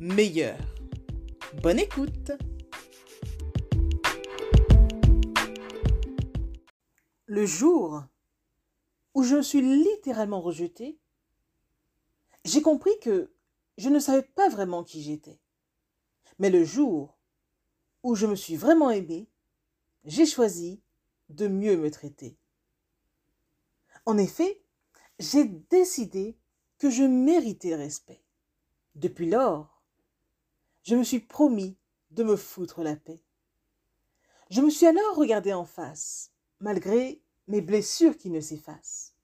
meilleur. Bonne écoute Le jour où je suis littéralement rejetée, j'ai compris que je ne savais pas vraiment qui j'étais. Mais le jour où je me suis vraiment aimée, j'ai choisi de mieux me traiter. En effet, j'ai décidé que je méritais respect. Depuis lors, je me suis promis de me foutre la paix. Je me suis alors regardé en face, malgré mes blessures qui ne s'effacent.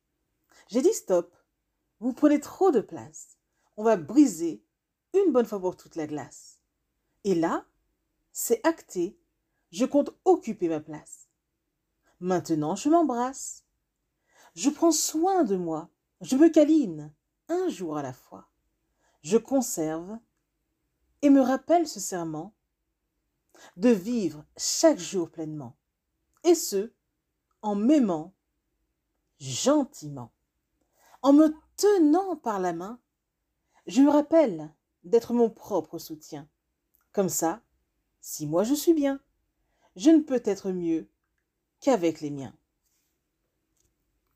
J'ai dit stop, vous prenez trop de place. On va briser une bonne fois pour toute la glace. Et là, c'est acté, je compte occuper ma place. Maintenant, je m'embrasse. Je prends soin de moi, je me câline, un jour à la fois. Je conserve et me rappelle ce serment de vivre chaque jour pleinement, et ce, en m'aimant gentiment, en me tenant par la main, je me rappelle d'être mon propre soutien comme ça, si moi je suis bien, je ne peux être mieux qu'avec les miens.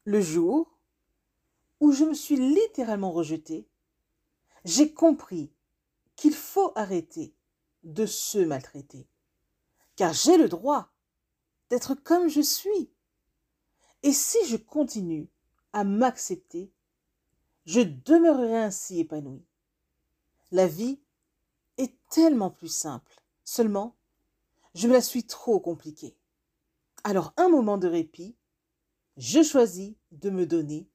Le jour où je me suis littéralement rejetée, j'ai compris qu'il faut arrêter de se maltraiter, car j'ai le droit d'être comme je suis. Et si je continue à m'accepter, je demeurerai ainsi épanoui. La vie est tellement plus simple. Seulement, je me la suis trop compliquée. Alors un moment de répit, je choisis de me donner,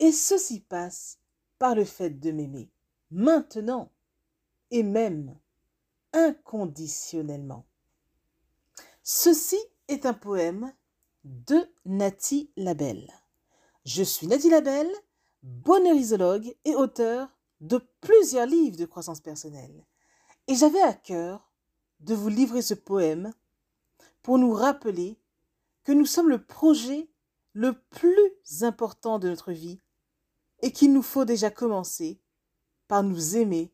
et ceci passe par le fait de m'aimer, maintenant, et même inconditionnellement. Ceci est un poème de Nati Labelle. Je suis Nati Labelle, bonheurisologue et auteur de plusieurs livres de croissance personnelle. Et j'avais à cœur de vous livrer ce poème pour nous rappeler que nous sommes le projet le plus important de notre vie et qu'il nous faut déjà commencer par nous aimer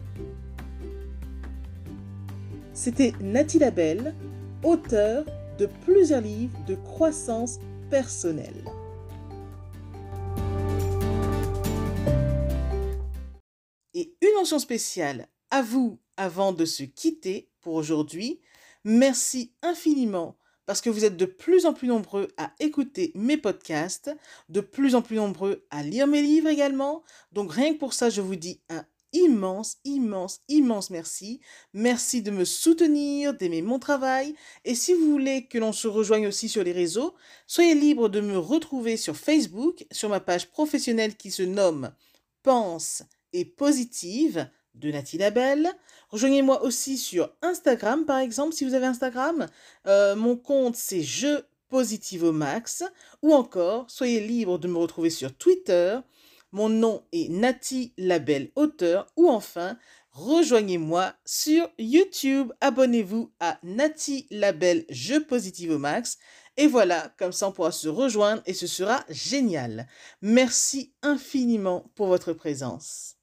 C'était Nathalie Labelle, auteur de plusieurs livres de croissance personnelle. Et une mention spéciale à vous avant de se quitter pour aujourd'hui. Merci infiniment parce que vous êtes de plus en plus nombreux à écouter mes podcasts, de plus en plus nombreux à lire mes livres également. Donc rien que pour ça, je vous dis un immense, immense, immense merci. Merci de me soutenir, d'aimer mon travail. Et si vous voulez que l'on se rejoigne aussi sur les réseaux, soyez libre de me retrouver sur Facebook, sur ma page professionnelle qui se nomme Pense et Positive de Nathalie Labelle. Rejoignez-moi aussi sur Instagram, par exemple, si vous avez Instagram. Euh, mon compte, c'est Je Positive au Max. Ou encore, soyez libre de me retrouver sur Twitter. Mon nom est Nati Labelle Auteur. Ou enfin, rejoignez-moi sur YouTube. Abonnez-vous à Nati Labelle Je Positive au Max. Et voilà, comme ça on pourra se rejoindre et ce sera génial. Merci infiniment pour votre présence.